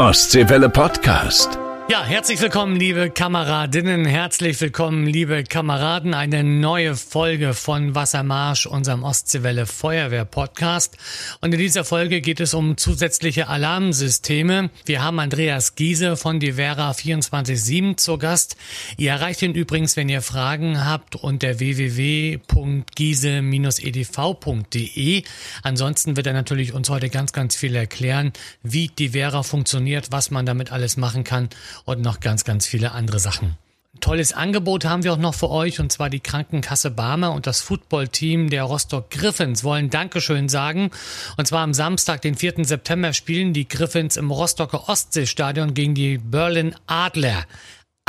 Ostseewelle Podcast. Ja, herzlich willkommen, liebe Kameradinnen, herzlich willkommen, liebe Kameraden. Eine neue Folge von Wassermarsch, unserem Ostseewelle Feuerwehr Podcast. Und in dieser Folge geht es um zusätzliche Alarmsysteme. Wir haben Andreas Giese von die Vera 24-7 zu Gast. Ihr erreicht ihn übrigens, wenn ihr Fragen habt, unter www.giese-edv.de. Ansonsten wird er natürlich uns heute ganz, ganz viel erklären, wie die Vera funktioniert, was man damit alles machen kann und noch ganz, ganz viele andere Sachen. Tolles Angebot haben wir auch noch für euch und zwar die Krankenkasse Barmer und das Footballteam der Rostock Griffins wollen Dankeschön sagen. Und zwar am Samstag, den 4. September, spielen die Griffins im Rostocker Ostseestadion gegen die Berlin Adler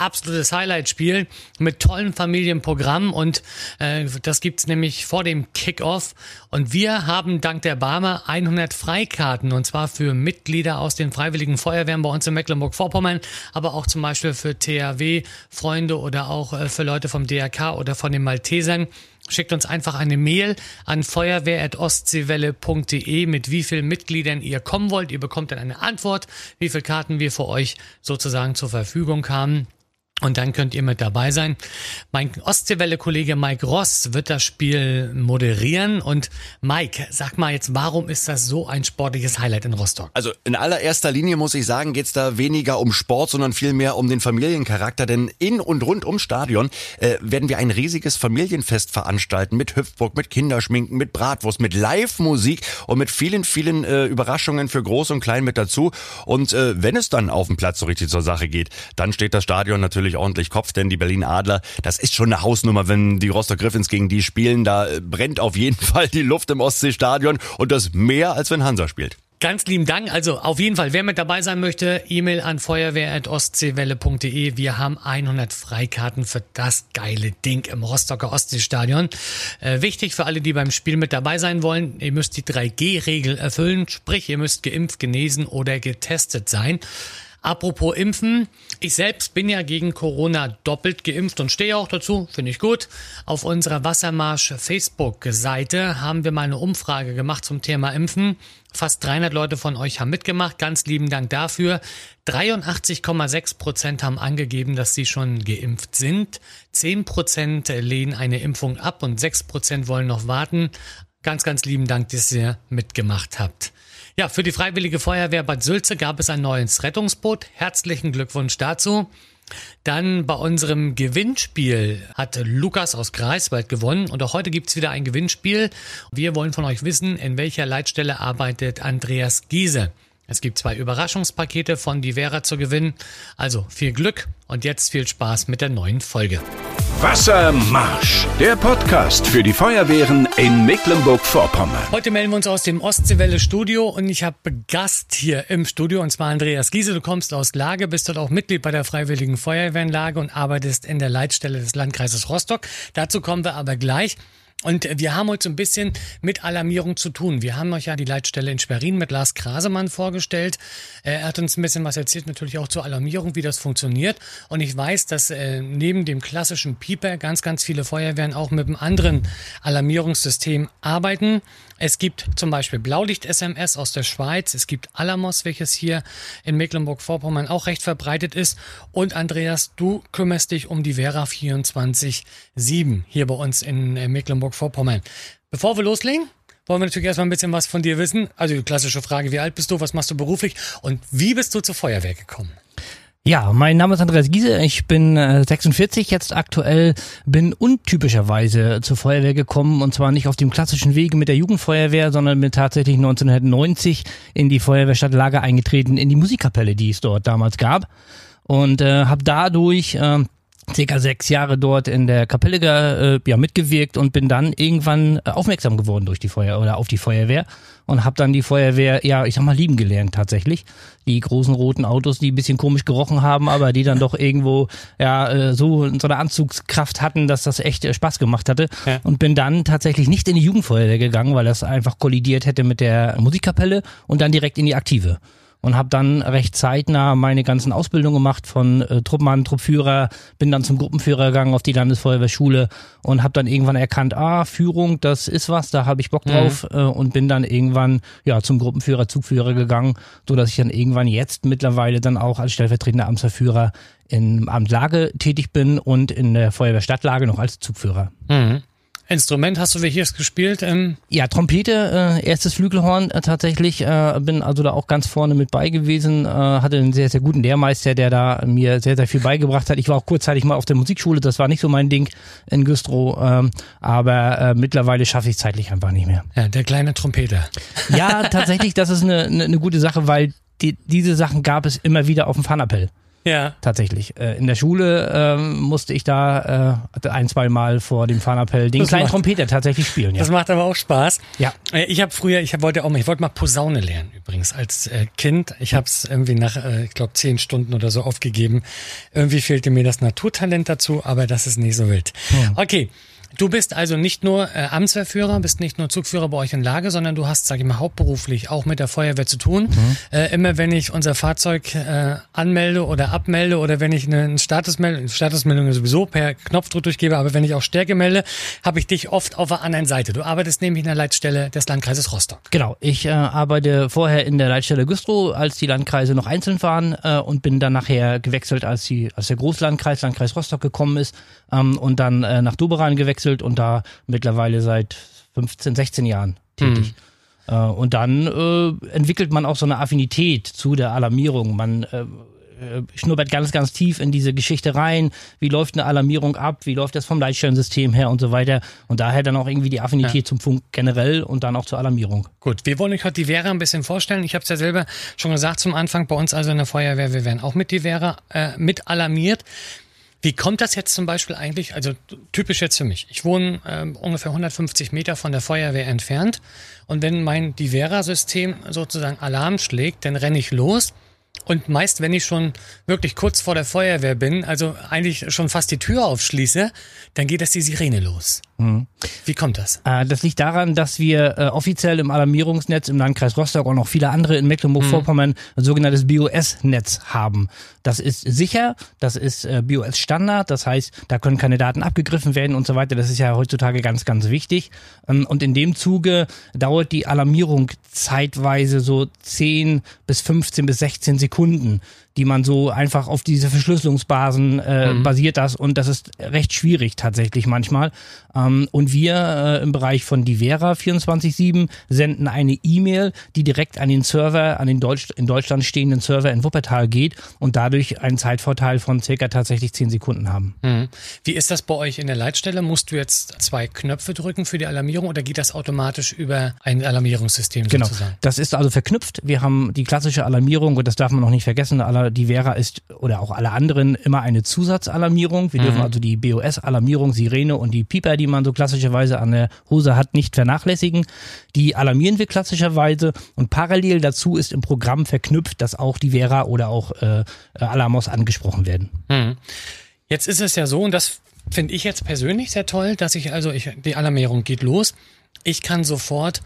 absolutes Highlight-Spiel mit tollen Familienprogrammen und äh, das gibt's nämlich vor dem Kickoff. Und wir haben dank der Barmer 100 Freikarten und zwar für Mitglieder aus den Freiwilligen Feuerwehren bei uns in Mecklenburg-Vorpommern, aber auch zum Beispiel für THW-Freunde oder auch äh, für Leute vom DRK oder von den Maltesern. Schickt uns einfach eine Mail an feuerwehr.ostseewelle.de mit wie vielen Mitgliedern ihr kommen wollt. Ihr bekommt dann eine Antwort, wie viele Karten wir für euch sozusagen zur Verfügung haben. Und dann könnt ihr mit dabei sein. Mein Ostseewelle-Kollege Mike Ross wird das Spiel moderieren. Und Mike, sag mal jetzt, warum ist das so ein sportliches Highlight in Rostock? Also in allererster Linie muss ich sagen, geht's da weniger um Sport, sondern vielmehr um den Familiencharakter. Denn in und rund ums Stadion äh, werden wir ein riesiges Familienfest veranstalten mit Hüpfburg, mit Kinderschminken, mit Bratwurst, mit Live-Musik und mit vielen, vielen äh, Überraschungen für Groß und Klein mit dazu. Und äh, wenn es dann auf dem Platz so richtig zur Sache geht, dann steht das Stadion natürlich natürlich ordentlich Kopf, denn die Berlin Adler, das ist schon eine Hausnummer, wenn die Rostock Griffins gegen die spielen. Da äh, brennt auf jeden Fall die Luft im Ostseestadion und das mehr als wenn Hansa spielt. Ganz lieben Dank. Also auf jeden Fall, wer mit dabei sein möchte, E-Mail an feuerwehr.ostseewelle.de. Wir haben 100 Freikarten für das geile Ding im Rostocker Ostseestadion. Äh, wichtig für alle, die beim Spiel mit dabei sein wollen, ihr müsst die 3G-Regel erfüllen, sprich ihr müsst geimpft, genesen oder getestet sein. Apropos Impfen, ich selbst bin ja gegen Corona doppelt geimpft und stehe auch dazu, finde ich gut. Auf unserer Wassermarsch Facebook-Seite haben wir mal eine Umfrage gemacht zum Thema Impfen. Fast 300 Leute von euch haben mitgemacht. Ganz lieben Dank dafür. 83,6 Prozent haben angegeben, dass sie schon geimpft sind. 10 Prozent lehnen eine Impfung ab und 6 Prozent wollen noch warten. Ganz, ganz lieben Dank, dass ihr mitgemacht habt. Ja, für die Freiwillige Feuerwehr Bad Sülze gab es ein neues Rettungsboot. Herzlichen Glückwunsch dazu. Dann bei unserem Gewinnspiel hat Lukas aus Greifswald gewonnen und auch heute gibt's wieder ein Gewinnspiel. Wir wollen von euch wissen, in welcher Leitstelle arbeitet Andreas Giese. Es gibt zwei Überraschungspakete von Die Vera zu gewinnen. Also viel Glück und jetzt viel Spaß mit der neuen Folge. Wassermarsch, der Podcast für die Feuerwehren in Mecklenburg-Vorpommern. Heute melden wir uns aus dem Ostseewelle Studio und ich habe Gast hier im Studio und zwar Andreas Giese. Du kommst aus Lage, bist dort auch Mitglied bei der Freiwilligen Feuerwehrenlage und arbeitest in der Leitstelle des Landkreises Rostock. Dazu kommen wir aber gleich. Und wir haben heute so ein bisschen mit Alarmierung zu tun. Wir haben euch ja die Leitstelle in Sperrin mit Lars Krasemann vorgestellt. Er hat uns ein bisschen was erzählt, natürlich auch zur Alarmierung, wie das funktioniert. Und ich weiß, dass äh, neben dem klassischen Pieper ganz, ganz viele Feuerwehren auch mit einem anderen Alarmierungssystem arbeiten. Es gibt zum Beispiel Blaulicht-SMS aus der Schweiz. Es gibt Alamos, welches hier in Mecklenburg-Vorpommern auch recht verbreitet ist. Und Andreas, du kümmerst dich um die Vera 24-7 hier bei uns in äh, Mecklenburg-Vorpommern. Bevor wir loslegen, wollen wir natürlich erstmal ein bisschen was von dir wissen. Also die klassische Frage, wie alt bist du, was machst du beruflich und wie bist du zur Feuerwehr gekommen? Ja, mein Name ist Andreas Giese, ich bin äh, 46 jetzt aktuell, bin untypischerweise zur Feuerwehr gekommen und zwar nicht auf dem klassischen Wege mit der Jugendfeuerwehr, sondern bin tatsächlich 1990 in die Feuerwehrstadt Lager eingetreten, in die Musikkapelle, die es dort damals gab und äh, habe dadurch äh, circa sechs Jahre dort in der Kapelle äh, ja, mitgewirkt und bin dann irgendwann äh, aufmerksam geworden durch die Feuer oder auf die Feuerwehr und habe dann die Feuerwehr, ja, ich sag mal, lieben gelernt tatsächlich. Die großen roten Autos, die ein bisschen komisch gerochen haben, aber die dann doch irgendwo ja äh, so, so eine Anzugskraft hatten, dass das echt äh, Spaß gemacht hatte. Ja. Und bin dann tatsächlich nicht in die Jugendfeuerwehr gegangen, weil das einfach kollidiert hätte mit der Musikkapelle und dann direkt in die aktive. Und habe dann recht zeitnah meine ganzen Ausbildungen gemacht von äh, Truppmann, Truppführer, bin dann zum Gruppenführer gegangen auf die Landesfeuerwehrschule und habe dann irgendwann erkannt, ah, Führung, das ist was, da habe ich Bock mhm. drauf mhm. äh, und bin dann irgendwann ja zum Gruppenführer, Zugführer gegangen, so dass ich dann irgendwann jetzt mittlerweile dann auch als stellvertretender Amtsverführer im Amt Lage tätig bin und in der Feuerwehrstadtlage noch als Zugführer. Mhm. Instrument hast du welches gespielt? Ähm? Ja, Trompete, äh, erstes Flügelhorn äh, tatsächlich. Äh, bin also da auch ganz vorne mit bei gewesen. Äh, hatte einen sehr, sehr guten Lehrmeister, der da mir sehr, sehr viel beigebracht hat. Ich war auch kurzzeitig mal auf der Musikschule, das war nicht so mein Ding in Güstrow. Ähm, aber äh, mittlerweile schaffe ich zeitlich einfach nicht mehr. Ja, der kleine Trompeter. Ja, tatsächlich, das ist eine, eine, eine gute Sache, weil die, diese Sachen gab es immer wieder auf dem Fanappell. Ja. Tatsächlich. Äh, in der Schule ähm, musste ich da äh, ein, zwei Mal vor dem Fahnappell den das kleinen macht, Trompeter tatsächlich spielen. Ja. Das macht aber auch Spaß. Ja. Äh, ich habe früher, ich wollte auch mal, ich wollte mal Posaune lernen übrigens als äh, Kind. Ich habe es irgendwie nach, äh, ich glaube, zehn Stunden oder so aufgegeben. Irgendwie fehlte mir das Naturtalent dazu, aber das ist nicht so wild. Ja. Okay. Du bist also nicht nur äh, Amtsverführer, bist nicht nur Zugführer bei euch in Lage, sondern du hast, sage ich mal, hauptberuflich auch mit der Feuerwehr zu tun. Mhm. Äh, immer wenn ich unser Fahrzeug äh, anmelde oder abmelde oder wenn ich eine, eine Statusmeldung, Statusmeldung sowieso per Knopfdruck durchgebe, aber wenn ich auch Stärke melde, habe ich dich oft auf der anderen Seite. Du arbeitest nämlich in der Leitstelle des Landkreises Rostock. Genau, ich äh, arbeite vorher in der Leitstelle Güstrow, als die Landkreise noch einzeln waren äh, und bin dann nachher gewechselt, als, die, als der Großlandkreis, Landkreis Rostock gekommen ist ähm, und dann äh, nach Doberan gewechselt gewechselt und da mittlerweile seit 15, 16 Jahren tätig. Mhm. Äh, und dann äh, entwickelt man auch so eine Affinität zu der Alarmierung. Man äh, äh, schnuppert ganz, ganz tief in diese Geschichte rein. Wie läuft eine Alarmierung ab? Wie läuft das vom Leitstellensystem her und so weiter? Und daher dann auch irgendwie die Affinität ja. zum Funk generell und dann auch zur Alarmierung. Gut, wir wollen euch heute die Vera ein bisschen vorstellen. Ich habe es ja selber schon gesagt zum Anfang, bei uns also in der Feuerwehr, wir werden auch mit die Vera äh, mit alarmiert. Wie kommt das jetzt zum Beispiel eigentlich, also typisch jetzt für mich. Ich wohne äh, ungefähr 150 Meter von der Feuerwehr entfernt und wenn mein Divera-System sozusagen Alarm schlägt, dann renne ich los und meist, wenn ich schon wirklich kurz vor der Feuerwehr bin, also eigentlich schon fast die Tür aufschließe, dann geht das die Sirene los. Mhm. Wie kommt das? Äh, das liegt daran, dass wir äh, offiziell im Alarmierungsnetz im Landkreis Rostock und noch viele andere in Mecklenburg-Vorpommern mhm. ein sogenanntes BOS-Netz haben. Das ist sicher, das ist äh, BOS-Standard, das heißt, da können keine Daten abgegriffen werden und so weiter. Das ist ja heutzutage ganz, ganz wichtig. Ähm, und in dem Zuge dauert die Alarmierung zeitweise so 10 bis 15 bis 16 Sekunden die man so einfach auf diese Verschlüsselungsbasen äh, mhm. basiert das und das ist recht schwierig tatsächlich manchmal. Ähm, und wir äh, im Bereich von Divera 24/7 senden eine E-Mail, die direkt an den Server, an den Deutsch, in Deutschland stehenden Server in Wuppertal geht und dadurch einen Zeitvorteil von circa tatsächlich zehn Sekunden haben. Mhm. Wie ist das bei euch in der Leitstelle? Musst du jetzt zwei Knöpfe drücken für die Alarmierung oder geht das automatisch über ein Alarmierungssystem genau. sozusagen? Das ist also verknüpft. Wir haben die klassische Alarmierung und das darf man noch nicht vergessen. Die Vera ist oder auch alle anderen immer eine Zusatzalarmierung. Wir mhm. dürfen also die BOS-Alarmierung, Sirene und die Pieper, die man so klassischerweise an der Hose hat, nicht vernachlässigen. Die alarmieren wir klassischerweise und parallel dazu ist im Programm verknüpft, dass auch die Vera oder auch äh, Alarmos angesprochen werden. Hm. Jetzt ist es ja so, und das finde ich jetzt persönlich sehr toll, dass ich also, ich, die Alarmierung geht los. Ich kann sofort äh,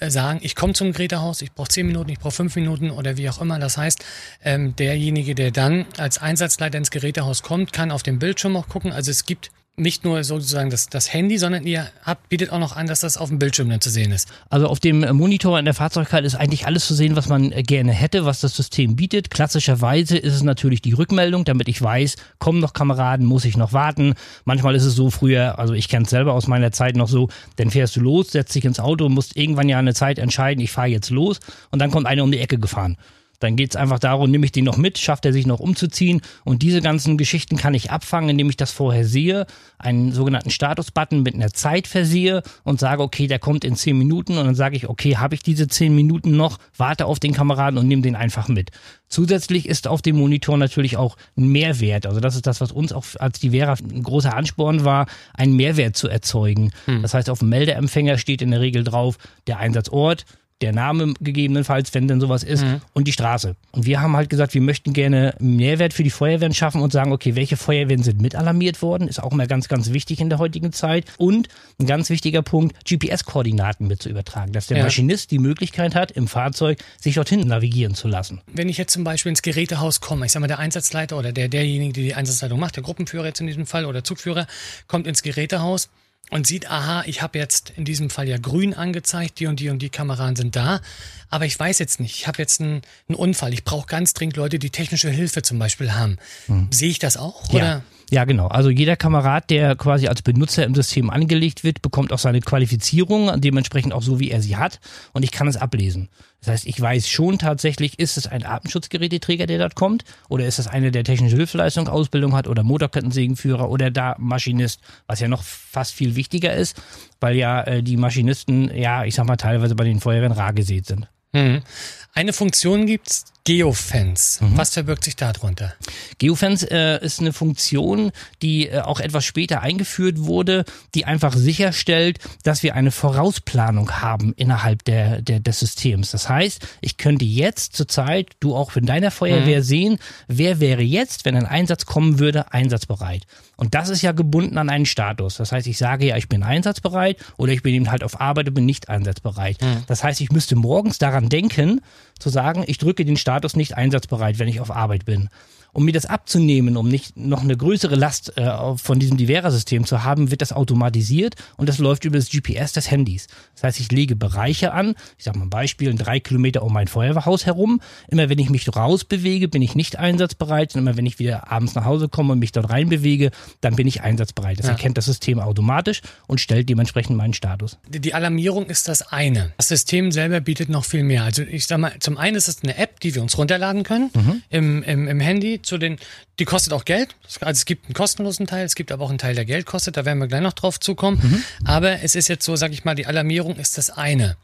sagen, ich komme zum Gerätehaus, ich brauche zehn Minuten, ich brauche fünf Minuten oder wie auch immer. Das heißt, ähm, derjenige, der dann als Einsatzleiter ins Gerätehaus kommt, kann auf dem Bildschirm auch gucken. Also es gibt nicht nur sozusagen das, das Handy, sondern ihr habt, bietet auch noch an, dass das auf dem Bildschirm dann zu sehen ist. Also auf dem Monitor in der Fahrzeugkarte ist eigentlich alles zu sehen, was man gerne hätte, was das System bietet. Klassischerweise ist es natürlich die Rückmeldung, damit ich weiß, kommen noch Kameraden, muss ich noch warten. Manchmal ist es so früher, also ich kenne es selber aus meiner Zeit noch so, dann fährst du los, setzt dich ins Auto, musst irgendwann ja eine Zeit entscheiden, ich fahre jetzt los und dann kommt einer um die Ecke gefahren. Dann geht es einfach darum, nehme ich den noch mit, schafft er sich noch umzuziehen. Und diese ganzen Geschichten kann ich abfangen, indem ich das vorher sehe, einen sogenannten Status-Button mit einer Zeit versehe und sage, okay, der kommt in zehn Minuten. Und dann sage ich, okay, habe ich diese zehn Minuten noch, warte auf den Kameraden und nehme den einfach mit. Zusätzlich ist auf dem Monitor natürlich auch ein Mehrwert. Also das ist das, was uns auch als die Vera ein großer Ansporn war, einen Mehrwert zu erzeugen. Hm. Das heißt, auf dem Meldeempfänger steht in der Regel drauf der Einsatzort, der Name gegebenenfalls, wenn denn sowas ist, mhm. und die Straße. Und wir haben halt gesagt, wir möchten gerne Mehrwert für die Feuerwehren schaffen und sagen, okay, welche Feuerwehren sind mitalarmiert worden, ist auch mal ganz, ganz wichtig in der heutigen Zeit. Und ein ganz wichtiger Punkt, GPS-Koordinaten mit zu übertragen, dass der ja. Maschinist die Möglichkeit hat, im Fahrzeug sich dorthin navigieren zu lassen. Wenn ich jetzt zum Beispiel ins Gerätehaus komme, ich sag mal, der Einsatzleiter oder der, derjenige, der die Einsatzleitung macht, der Gruppenführer jetzt in diesem Fall oder Zugführer, kommt ins Gerätehaus, und sieht, aha, ich habe jetzt in diesem Fall ja grün angezeigt, die und die und die Kameraden sind da, aber ich weiß jetzt nicht, ich habe jetzt einen, einen, Unfall, ich brauche ganz dringend Leute, die technische Hilfe zum Beispiel haben. Hm. Sehe ich das auch? Ja. Oder? Ja, genau. Also jeder Kamerad, der quasi als Benutzer im System angelegt wird, bekommt auch seine Qualifizierung, dementsprechend auch so, wie er sie hat. Und ich kann es ablesen. Das heißt, ich weiß schon tatsächlich, ist es ein Atemschutzgeräteträger, der dort kommt? Oder ist es einer, der technische Hilfeleistung, Ausbildung hat oder Motorkettensägenführer oder da Maschinist, was ja noch fast viel wichtiger ist, weil ja äh, die Maschinisten, ja, ich sag mal, teilweise bei den Feuerwehren rar gesät sind. Mhm. Eine Funktion gibt's, Geofence. Mhm. Was verbirgt sich darunter? Geofence äh, ist eine Funktion, die äh, auch etwas später eingeführt wurde, die einfach sicherstellt, dass wir eine Vorausplanung haben innerhalb der, der, des Systems. Das heißt, ich könnte jetzt zurzeit, du auch in deiner Feuerwehr mhm. sehen, wer wäre jetzt, wenn ein Einsatz kommen würde, einsatzbereit. Und das ist ja gebunden an einen Status. Das heißt, ich sage ja, ich bin einsatzbereit oder ich bin eben halt auf Arbeit und bin nicht einsatzbereit. Mhm. Das heißt, ich müsste morgens daran denken, zu sagen, ich drücke den Status nicht einsatzbereit, wenn ich auf Arbeit bin um mir das abzunehmen, um nicht noch eine größere Last äh, von diesem Divera-System zu haben, wird das automatisiert und das läuft über das GPS des Handys. Das heißt, ich lege Bereiche an, ich sage mal ein Beispiel, drei Kilometer um mein Feuerwehrhaus herum. Immer wenn ich mich rausbewege, bin ich nicht einsatzbereit und immer wenn ich wieder abends nach Hause komme und mich dort reinbewege, dann bin ich einsatzbereit. Das ja. erkennt das System automatisch und stellt dementsprechend meinen Status. Die Alarmierung ist das eine. Das System selber bietet noch viel mehr. Also ich sage mal, zum einen ist es eine App, die wir uns runterladen können mhm. im, im, im Handy zu den, die kostet auch Geld. Also es gibt einen kostenlosen Teil, es gibt aber auch einen Teil, der Geld kostet. Da werden wir gleich noch drauf zukommen. Mhm. Aber es ist jetzt so, sag ich mal, die Alarmierung ist das eine.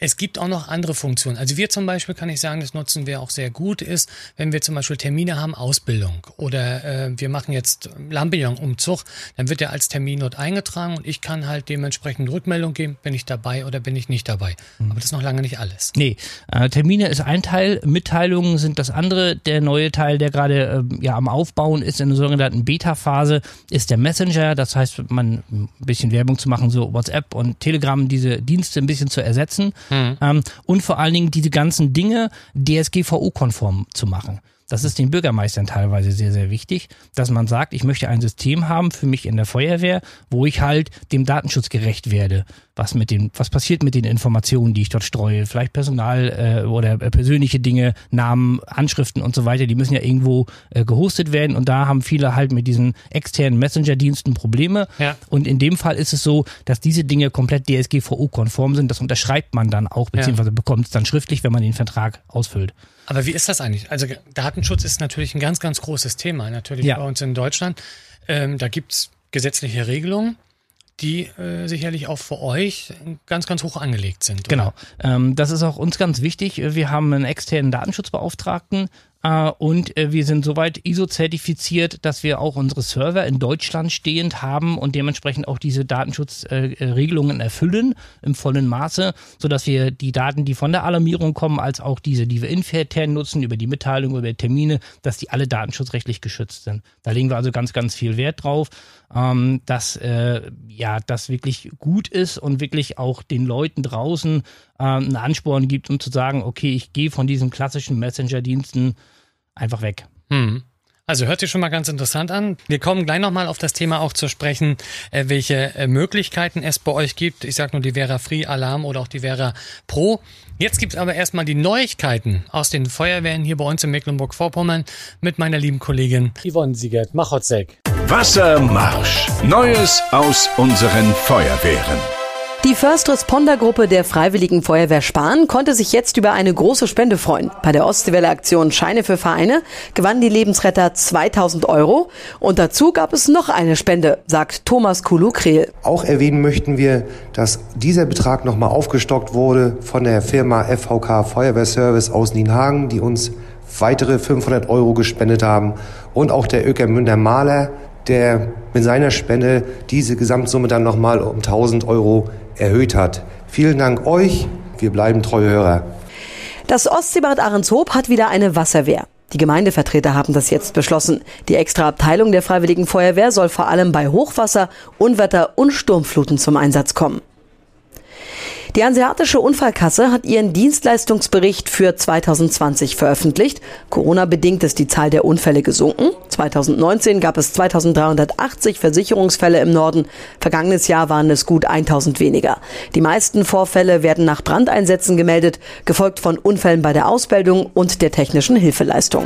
Es gibt auch noch andere Funktionen. Also wir zum Beispiel, kann ich sagen, das nutzen wir auch sehr gut, ist, wenn wir zum Beispiel Termine haben, Ausbildung oder äh, wir machen jetzt Lampion-Umzug, dann wird er als Termin dort eingetragen und ich kann halt dementsprechend Rückmeldung geben, bin ich dabei oder bin ich nicht dabei. Mhm. Aber das ist noch lange nicht alles. Nee, äh, Termine ist ein Teil, Mitteilungen sind das andere. Der neue Teil, der gerade äh, ja am Aufbauen ist in der sogenannten Beta-Phase, ist der Messenger. Das heißt, man ein bisschen Werbung zu machen, so WhatsApp und Telegram, diese Dienste ein bisschen zu ersetzen. Mhm. Ähm, und vor allen Dingen diese ganzen Dinge DSGVO-konform zu machen. Das ist den Bürgermeistern teilweise sehr, sehr wichtig, dass man sagt, ich möchte ein System haben für mich in der Feuerwehr, wo ich halt dem Datenschutz gerecht werde. Was mit den, was passiert mit den Informationen, die ich dort streue? Vielleicht Personal äh, oder äh, persönliche Dinge, Namen, Anschriften und so weiter, die müssen ja irgendwo äh, gehostet werden und da haben viele halt mit diesen externen Messenger-Diensten Probleme. Ja. Und in dem Fall ist es so, dass diese Dinge komplett DSGVO-konform sind. Das unterschreibt man dann auch, beziehungsweise bekommt es dann schriftlich, wenn man den Vertrag ausfüllt. Aber wie ist das eigentlich? Also Datenschutz ist natürlich ein ganz, ganz großes Thema, natürlich ja. bei uns in Deutschland. Ähm, da gibt's gesetzliche Regelungen die äh, sicherlich auch für euch ganz, ganz hoch angelegt sind. Oder? Genau. Ähm, das ist auch uns ganz wichtig. Wir haben einen externen Datenschutzbeauftragten, und äh, wir sind soweit ISO-zertifiziert, dass wir auch unsere Server in Deutschland stehend haben und dementsprechend auch diese Datenschutzregelungen erfüllen im vollen Maße, sodass wir die Daten, die von der Alarmierung kommen, als auch diese, die wir intern nutzen, über die Mitteilung, über Termine, dass die alle datenschutzrechtlich geschützt sind. Da legen wir also ganz, ganz viel Wert drauf, ähm, dass äh, ja das wirklich gut ist und wirklich auch den Leuten draußen ähm, einen Ansporn gibt, um zu sagen, okay, ich gehe von diesen klassischen Messenger-Diensten einfach weg. Hm. Also hört sich schon mal ganz interessant an. Wir kommen gleich nochmal auf das Thema auch zu sprechen, äh, welche äh, Möglichkeiten es bei euch gibt. Ich sage nur die Vera Free Alarm oder auch die Vera Pro. Jetzt gibt's aber erstmal die Neuigkeiten aus den Feuerwehren hier bei uns in Mecklenburg-Vorpommern mit meiner lieben Kollegin Yvonne Siegert-Machotzek. Wassermarsch. Neues aus unseren Feuerwehren. Die First Responder Gruppe der Freiwilligen Feuerwehr Spahn konnte sich jetzt über eine große Spende freuen. Bei der Ostseewelle Aktion Scheine für Vereine gewannen die Lebensretter 2000 Euro und dazu gab es noch eine Spende, sagt Thomas Kulu-Krehl. Auch erwähnen möchten wir, dass dieser Betrag nochmal aufgestockt wurde von der Firma FVK Feuerwehrservice aus Nienhagen, die uns weitere 500 Euro gespendet haben und auch der Ökermünder Maler, der mit seiner Spende diese Gesamtsumme dann nochmal um 1000 Euro erhöht hat. Vielen Dank euch, wir bleiben treue Hörer. Das Ostseebad Ahrenshoop hat wieder eine Wasserwehr. Die Gemeindevertreter haben das jetzt beschlossen. Die extra Abteilung der Freiwilligen Feuerwehr soll vor allem bei Hochwasser, Unwetter und Sturmfluten zum Einsatz kommen. Die Hanseatische Unfallkasse hat ihren Dienstleistungsbericht für 2020 veröffentlicht. Corona-bedingt ist die Zahl der Unfälle gesunken. 2019 gab es 2380 Versicherungsfälle im Norden. Vergangenes Jahr waren es gut 1000 weniger. Die meisten Vorfälle werden nach Brandeinsätzen gemeldet, gefolgt von Unfällen bei der Ausbildung und der technischen Hilfeleistung.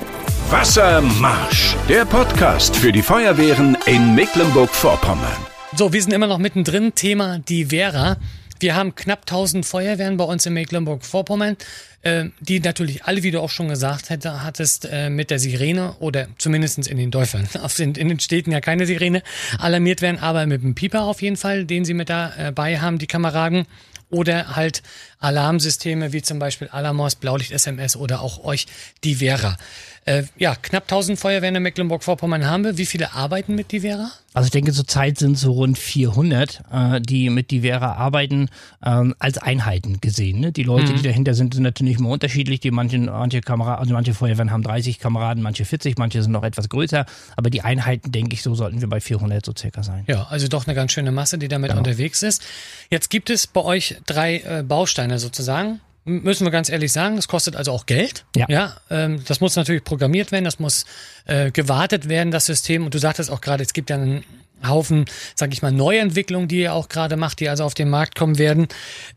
Wassermarsch, der Podcast für die Feuerwehren in Mecklenburg-Vorpommern. So, wir sind immer noch mittendrin. Thema die Vera. Wir haben knapp 1000 Feuerwehren bei uns in Mecklenburg-Vorpommern, äh, die natürlich alle, wie du auch schon gesagt hätte, hattest, äh, mit der Sirene oder zumindest in den Dörfern, in, in den Städten ja keine Sirene, alarmiert werden, aber mit dem Pieper auf jeden Fall, den sie mit dabei haben, die Kameraden oder halt Alarmsysteme wie zum Beispiel Alamos, Blaulicht SMS oder auch euch die Vera. Äh, ja, knapp 1000 Feuerwehren in Mecklenburg-Vorpommern haben wir. Wie viele arbeiten mit die Vera? Also ich denke, zurzeit sind so rund 400, äh, die mit Divera arbeiten, ähm, als Einheiten gesehen. Ne? Die Leute, mhm. die dahinter sind, sind natürlich immer unterschiedlich. Die manchen, manche Kameraden, also manche Feuerwehren haben 30 Kameraden, manche 40, manche sind noch etwas größer. Aber die Einheiten, denke ich, so sollten wir bei 400 so circa sein. Ja, also doch eine ganz schöne Masse, die damit genau. unterwegs ist. Jetzt gibt es bei euch drei äh, Bausteine sozusagen müssen wir ganz ehrlich sagen, das kostet also auch Geld. Ja. ja ähm, das muss natürlich programmiert werden, das muss äh, gewartet werden, das System. Und du sagtest auch gerade, es gibt ja einen Haufen, sag ich mal, Neuentwicklungen, die ihr auch gerade macht, die also auf den Markt kommen werden.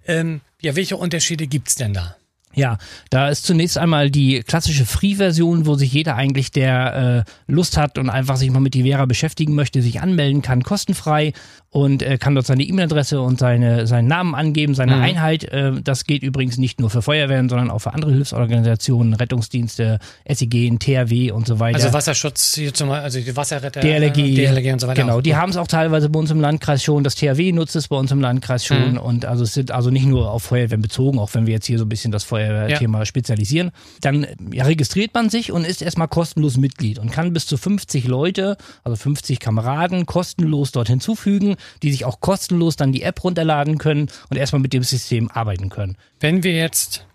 Ähm, ja, welche Unterschiede gibt's denn da? Ja, da ist zunächst einmal die klassische Free-Version, wo sich jeder eigentlich, der äh, Lust hat und einfach sich mal mit die Vera beschäftigen möchte, sich anmelden kann, kostenfrei und äh, kann dort seine E-Mail-Adresse und seine, seinen Namen angeben, seine mhm. Einheit. Äh, das geht übrigens nicht nur für Feuerwehren, sondern auch für andere Hilfsorganisationen, Rettungsdienste, SEG, THW und so weiter. Also Wasserschutz, hier zum, also die Wasserretter, DLRG, DLRG und so weiter. Genau, die haben es auch teilweise bei uns im Landkreis schon. Das THW nutzt es bei uns im Landkreis schon. Mhm. Und also es sind also nicht nur auf Feuerwehren bezogen, auch wenn wir jetzt hier so ein bisschen das Feuerwehrthema ja. spezialisieren. Dann ja, registriert man sich und ist erstmal kostenlos Mitglied und kann bis zu 50 Leute, also 50 Kameraden, kostenlos dort hinzufügen die sich auch kostenlos dann die App runterladen können und erstmal mit dem System arbeiten können. Wenn wir jetzt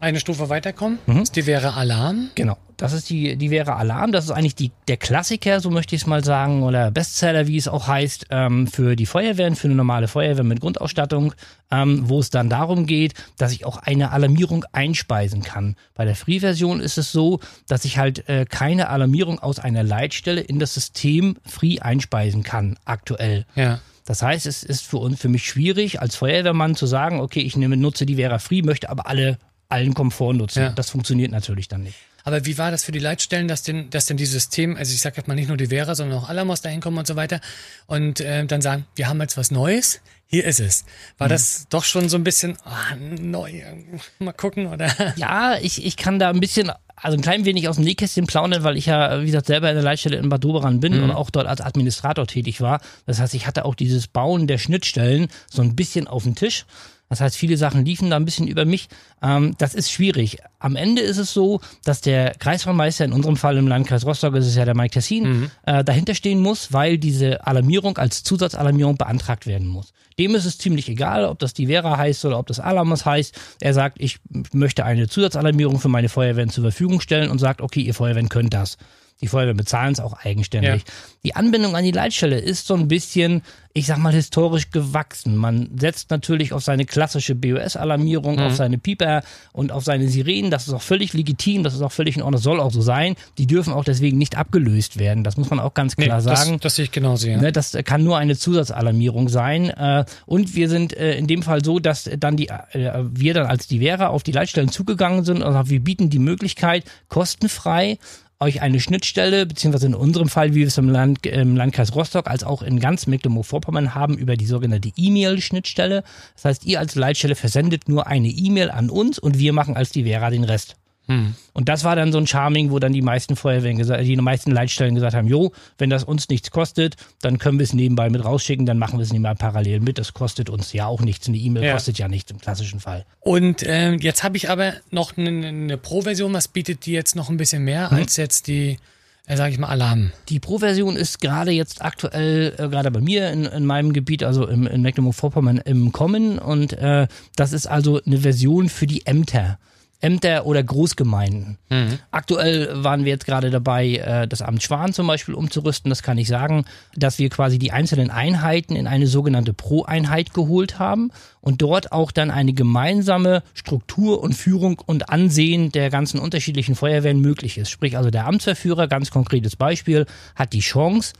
eine Stufe weiterkommen, mhm. die wäre Alarm. Genau. Das ist die, die wäre Alarm. Das ist eigentlich die, der Klassiker, so möchte ich es mal sagen, oder Bestseller, wie es auch heißt, ähm, für die Feuerwehren, für eine normale Feuerwehr mit Grundausstattung, ähm, wo es dann darum geht, dass ich auch eine Alarmierung einspeisen kann. Bei der Free-Version ist es so, dass ich halt äh, keine Alarmierung aus einer Leitstelle in das System Free einspeisen kann, aktuell. Ja. Das heißt, es ist für uns für mich schwierig, als Feuerwehrmann zu sagen, okay, ich nehme, nutze die Vera Free, möchte aber alle, allen Komfort nutzen. Ja. Das funktioniert natürlich dann nicht. Aber wie war das für die Leitstellen, dass denn, dass denn die System, also ich sage jetzt mal nicht nur die Vera, sondern auch Alamos da hinkommen und so weiter und äh, dann sagen, wir haben jetzt was Neues, hier ist es. War mhm. das doch schon so ein bisschen oh, neu? Mal gucken, oder? Ja, ich, ich kann da ein bisschen also ein klein wenig aus dem Nähkästchen plaudern, weil ich ja, wie gesagt, selber in der Leitstelle in Bad Doberan bin mhm. und auch dort als Administrator tätig war. Das heißt, ich hatte auch dieses Bauen der Schnittstellen so ein bisschen auf dem Tisch. Das heißt, viele Sachen liefen da ein bisschen über mich. Ähm, das ist schwierig. Am Ende ist es so, dass der Kreisvermeister, in unserem Fall im Landkreis Rostock ist es ja der Mike Tessin, mhm. äh, dahinter stehen muss, weil diese Alarmierung als Zusatzalarmierung beantragt werden muss. Dem ist es ziemlich egal, ob das die Vera heißt oder ob das Alarmus heißt. Er sagt, ich möchte eine Zusatzalarmierung für meine Feuerwehren zur Verfügung stellen und sagt, okay, ihr Feuerwehren könnt das. Die Feuerwehr bezahlen es auch eigenständig. Ja. Die Anbindung an die Leitstelle ist so ein bisschen, ich sag mal, historisch gewachsen. Man setzt natürlich auf seine klassische BOS-Alarmierung, mhm. auf seine Pieper und auf seine Sirenen. Das ist auch völlig legitim, das ist auch völlig in Ordnung, das soll auch so sein. Die dürfen auch deswegen nicht abgelöst werden. Das muss man auch ganz klar nee, sagen. Das, das sehe ich genauso, ja. Ne, das kann nur eine Zusatzalarmierung sein. Äh, und wir sind äh, in dem Fall so, dass dann die, äh, wir dann als die Vera auf die Leitstellen zugegangen sind und wir bieten die Möglichkeit, kostenfrei euch eine Schnittstelle, beziehungsweise in unserem Fall, wie wir es im, Land, im Landkreis Rostock als auch in ganz Mecklenburg-Vorpommern haben, über die sogenannte E-Mail-Schnittstelle. Das heißt, ihr als Leitstelle versendet nur eine E-Mail an uns und wir machen als die Vera den Rest. Hm. Und das war dann so ein Charming, wo dann die meisten Feuerwehren gesagt, die meisten Leitstellen gesagt haben, jo, wenn das uns nichts kostet, dann können wir es nebenbei mit rausschicken, dann machen wir es nicht mal parallel mit. Das kostet uns ja auch nichts. Eine E-Mail ja. kostet ja nichts im klassischen Fall. Und äh, jetzt habe ich aber noch eine, eine Pro-Version. Was bietet die jetzt noch ein bisschen mehr hm. als jetzt die äh, sage ich mal, Alarm? Die Pro-Version ist gerade jetzt aktuell, äh, gerade bei mir in, in meinem Gebiet, also im, in Mecklenburg-Vorpommern, im Kommen. Und äh, das ist also eine Version für die Ämter. Ämter oder Großgemeinden. Mhm. Aktuell waren wir jetzt gerade dabei, äh, das Amt Schwan zum Beispiel umzurüsten. Das kann ich sagen, dass wir quasi die einzelnen Einheiten in eine sogenannte Pro-Einheit geholt haben und dort auch dann eine gemeinsame Struktur und Führung und Ansehen der ganzen unterschiedlichen Feuerwehren möglich ist. Sprich also der Amtsverführer, ganz konkretes Beispiel, hat die Chance,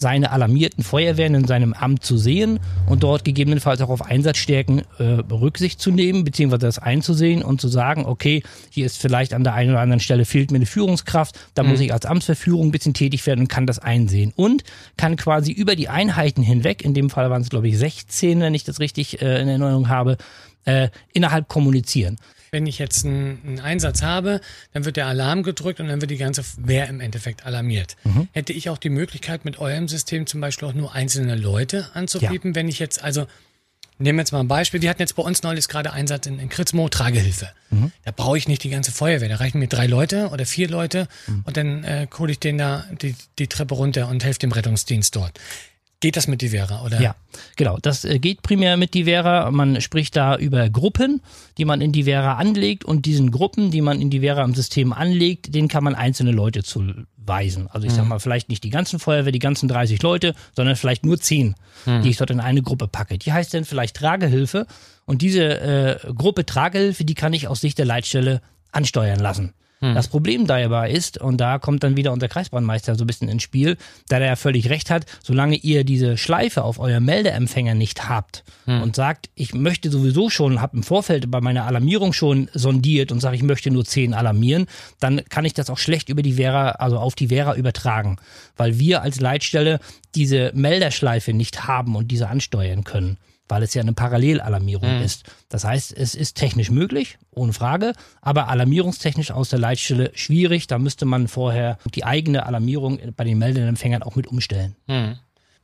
seine alarmierten Feuerwehren in seinem Amt zu sehen und dort gegebenenfalls auch auf Einsatzstärken äh, Rücksicht zu nehmen, beziehungsweise das einzusehen und zu sagen, okay, hier ist vielleicht an der einen oder anderen Stelle fehlt mir eine Führungskraft, da mhm. muss ich als Amtsverführung ein bisschen tätig werden und kann das einsehen und kann quasi über die Einheiten hinweg, in dem Fall waren es glaube ich 16, wenn ich das richtig äh, in Erinnerung habe, äh, innerhalb kommunizieren wenn ich jetzt einen, einen, Einsatz habe, dann wird der Alarm gedrückt und dann wird die ganze Wehr im Endeffekt alarmiert. Mhm. Hätte ich auch die Möglichkeit, mit eurem System zum Beispiel auch nur einzelne Leute anzupiepen, ja. wenn ich jetzt, also nehmen wir jetzt mal ein Beispiel, wir hatten jetzt bei uns neulich gerade Einsatz in, in Kritzmo, Tragehilfe. Mhm. Da brauche ich nicht die ganze Feuerwehr, da reichen mir drei Leute oder vier Leute mhm. und dann äh, hole ich den da die, die Treppe runter und helfe dem Rettungsdienst dort. Geht das mit Divera, oder? Ja, genau. Das äh, geht primär mit Divera. Man spricht da über Gruppen, die man in Divera anlegt und diesen Gruppen, die man in Divera im System anlegt, denen kann man einzelne Leute zuweisen. Also ich mhm. sag mal, vielleicht nicht die ganzen Feuerwehr, die ganzen 30 Leute, sondern vielleicht nur 10, mhm. die ich dort in eine Gruppe packe. Die heißt dann vielleicht Tragehilfe und diese äh, Gruppe Tragehilfe, die kann ich aus Sicht der Leitstelle ansteuern lassen. Hm. Das Problem dabei ist, und da kommt dann wieder unser Kreisbrandmeister so ein bisschen ins Spiel, da der ja völlig recht hat, solange ihr diese Schleife auf euer Meldeempfänger nicht habt hm. und sagt, ich möchte sowieso schon, habe im Vorfeld bei meiner Alarmierung schon sondiert und sage, ich möchte nur 10 alarmieren, dann kann ich das auch schlecht über die Vera, also auf die Vera übertragen, weil wir als Leitstelle diese Melderschleife nicht haben und diese ansteuern können weil es ja eine Parallelalarmierung mhm. ist. Das heißt, es ist technisch möglich, ohne Frage, aber alarmierungstechnisch aus der Leitstelle schwierig. Da müsste man vorher die eigene Alarmierung bei den Meldeempfängern auch mit umstellen. Mhm.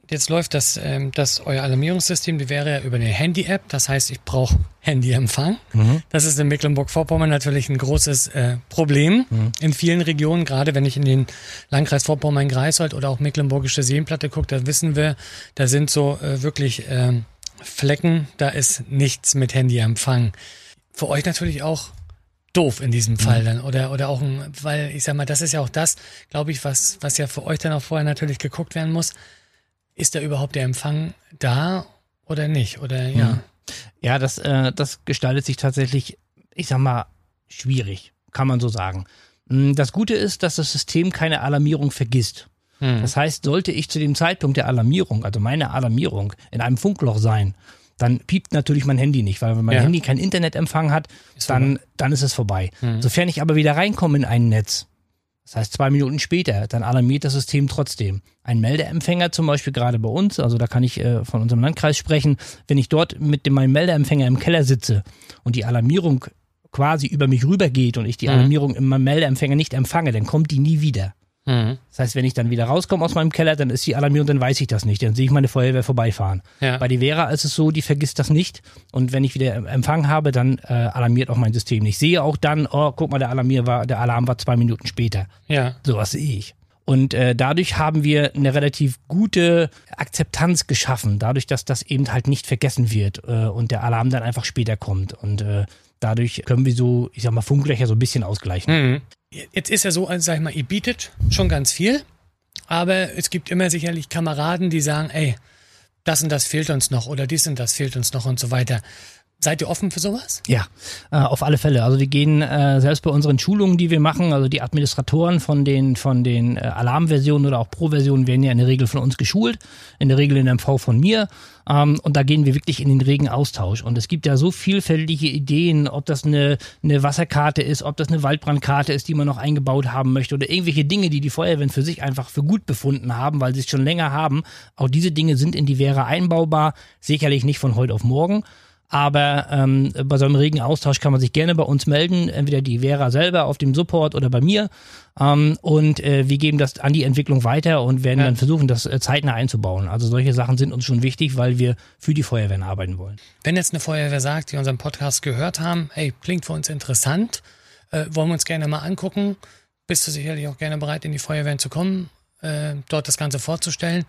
Jetzt läuft das, ähm, das euer Alarmierungssystem, die wäre ja über eine Handy-App. Das heißt, ich brauche Handyempfang. Mhm. Das ist in Mecklenburg-Vorpommern natürlich ein großes äh, Problem. Mhm. In vielen Regionen, gerade wenn ich in den Landkreis Vorpommern-Greifswald oder auch Mecklenburgische Seenplatte gucke, da wissen wir, da sind so äh, wirklich äh, Flecken, da ist nichts mit Handyempfang. Für euch natürlich auch doof in diesem Fall dann oder oder auch ein, weil ich sag mal, das ist ja auch das, glaube ich, was was ja für euch dann auch vorher natürlich geguckt werden muss. Ist da überhaupt der Empfang da oder nicht oder ja? Mhm. Ja, das äh, das gestaltet sich tatsächlich, ich sag mal, schwierig, kann man so sagen. Hm, das Gute ist, dass das System keine Alarmierung vergisst. Hm. Das heißt, sollte ich zu dem Zeitpunkt der Alarmierung, also meine Alarmierung, in einem Funkloch sein, dann piept natürlich mein Handy nicht, weil wenn mein ja. Handy keinen Internetempfang hat, ist dann, dann ist es vorbei. Mhm. Sofern ich aber wieder reinkomme in ein Netz, das heißt zwei Minuten später, dann alarmiert das System trotzdem. Ein Meldeempfänger zum Beispiel gerade bei uns, also da kann ich äh, von unserem Landkreis sprechen, wenn ich dort mit dem, meinem Meldeempfänger im Keller sitze und die Alarmierung quasi über mich rübergeht und ich die mhm. Alarmierung in meinem Meldeempfänger nicht empfange, dann kommt die nie wieder. Mhm. Das heißt, wenn ich dann wieder rauskomme aus meinem Keller, dann ist die alarmiert und dann weiß ich das nicht. Dann sehe ich meine Feuerwehr vorbeifahren. Ja. Bei die Vera ist es so, die vergisst das nicht. Und wenn ich wieder Empfang habe, dann äh, alarmiert auch mein System nicht. Ich sehe auch dann, oh, guck mal, der, Alarmier war, der Alarm war zwei Minuten später. Ja. Sowas sehe ich. Und äh, dadurch haben wir eine relativ gute Akzeptanz geschaffen, dadurch, dass das eben halt nicht vergessen wird äh, und der Alarm dann einfach später kommt. Und äh, dadurch können wir so, ich sag mal, Funklöcher so ein bisschen ausgleichen. Mhm. Jetzt ist ja so, also sag ich mal, ihr bietet schon ganz viel, aber es gibt immer sicherlich Kameraden, die sagen, ey, das und das fehlt uns noch oder dies und das fehlt uns noch und so weiter. Seid ihr offen für sowas? Ja, äh, auf alle Fälle. Also wir gehen äh, selbst bei unseren Schulungen, die wir machen, also die Administratoren von den von den äh, Alarmversionen oder auch Pro-Versionen werden ja in der Regel von uns geschult, in der Regel in MV von mir. Ähm, und da gehen wir wirklich in den regen Austausch. Und es gibt ja so vielfältige Ideen, ob das eine, eine Wasserkarte ist, ob das eine Waldbrandkarte ist, die man noch eingebaut haben möchte oder irgendwelche Dinge, die die Feuerwehren für sich einfach für gut befunden haben, weil sie es schon länger haben. Auch diese Dinge sind in die Vera einbaubar, sicherlich nicht von heute auf morgen. Aber ähm, bei so einem regen Austausch kann man sich gerne bei uns melden, entweder die Vera selber auf dem Support oder bei mir. Ähm, und äh, wir geben das an die Entwicklung weiter und werden ja. dann versuchen, das äh, zeitnah einzubauen. Also solche Sachen sind uns schon wichtig, weil wir für die Feuerwehren arbeiten wollen. Wenn jetzt eine Feuerwehr sagt, die unseren Podcast gehört haben, hey, klingt für uns interessant, äh, wollen wir uns gerne mal angucken, bist du sicherlich auch gerne bereit, in die Feuerwehren zu kommen, äh, dort das Ganze vorzustellen.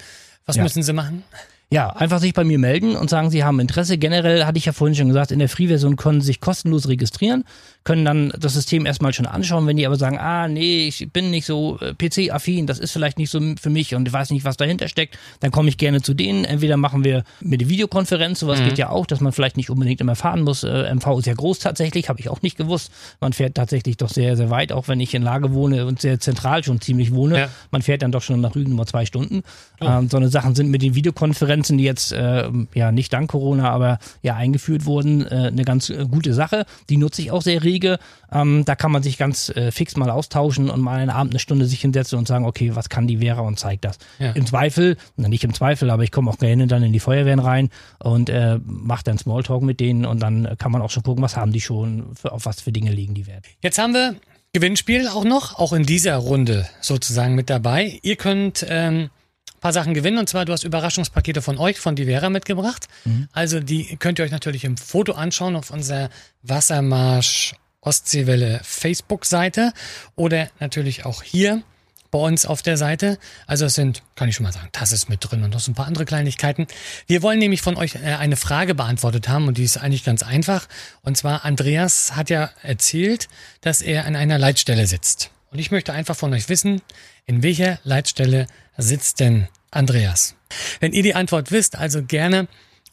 Was Ja. müssen sie machen? Ja, einfach sich bei mir melden und sagen, Sie haben Interesse. Generell hatte ich ja vorhin schon gesagt, in der Free-Version können Sie sich kostenlos registrieren, können dann das System erstmal schon anschauen. Wenn die aber sagen, ah, nee, ich bin nicht so äh, PC-affin, das ist vielleicht nicht so für mich und ich weiß nicht, was dahinter steckt, dann komme ich gerne zu denen. Entweder machen wir mit der Videokonferenz, sowas geht ja auch, dass man vielleicht nicht unbedingt immer fahren muss. Äh, MV ist ja groß tatsächlich, habe ich auch nicht gewusst. Man fährt tatsächlich doch sehr, sehr weit, auch wenn ich in Lage wohne und sehr zentral schon ziemlich wohne. Ja. Man fährt dann doch schon nach Rügen nur zwei Stunden. Ähm, so eine Sachen sind mit den Videokonferenzen, die jetzt äh, ja nicht dank Corona, aber ja eingeführt wurden, äh, eine ganz äh, gute Sache. Die nutze ich auch sehr rege. Ähm, da kann man sich ganz äh, fix mal austauschen und mal einen Abend eine Stunde sich hinsetzen und sagen, okay, was kann die Vera und zeigt das. Ja. Im Zweifel, na nicht im Zweifel, aber ich komme auch gerne dann in die Feuerwehren rein und äh, mache dann Smalltalk mit denen und dann kann man auch schon gucken, was haben die schon, für, auf was für Dinge liegen die Wert. Jetzt haben wir Gewinnspiel auch noch, auch in dieser Runde sozusagen mit dabei. Ihr könnt ähm, ein paar Sachen gewinnen und zwar du hast Überraschungspakete von euch, von die Vera mitgebracht. Also die könnt ihr euch natürlich im Foto anschauen auf unserer Wassermarsch Ostseewelle Facebook-Seite oder natürlich auch hier bei uns auf der Seite. Also es sind, kann ich schon mal sagen, Tasse ist mit drin und noch so ein paar andere Kleinigkeiten. Wir wollen nämlich von euch äh, eine Frage beantwortet haben und die ist eigentlich ganz einfach. Und zwar, Andreas hat ja erzählt, dass er an einer Leitstelle sitzt. Und ich möchte einfach von euch wissen, in welcher Leitstelle sitzt denn Andreas? Wenn ihr die Antwort wisst, also gerne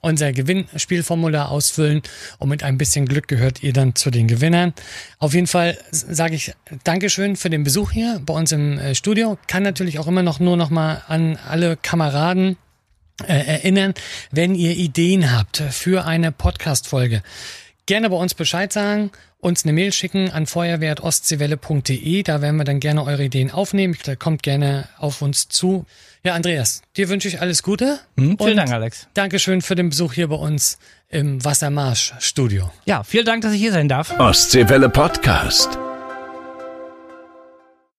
unser Gewinnspielformular ausfüllen und mit ein bisschen Glück gehört ihr dann zu den Gewinnern. Auf jeden Fall sage ich Dankeschön für den Besuch hier bei uns im äh, Studio. Kann natürlich auch immer noch nur noch mal an alle Kameraden äh, erinnern, wenn ihr Ideen habt für eine Podcast-Folge. Gerne bei uns Bescheid sagen, uns eine Mail schicken an feuerwehr.ostseewelle.de. Da werden wir dann gerne eure Ideen aufnehmen. Da kommt gerne auf uns zu. Ja, Andreas, dir wünsche ich alles Gute. Hm, vielen Und Dank, Alex. Dankeschön für den Besuch hier bei uns im Wassermarsch-Studio. Ja, vielen Dank, dass ich hier sein darf. Ostseewelle Podcast.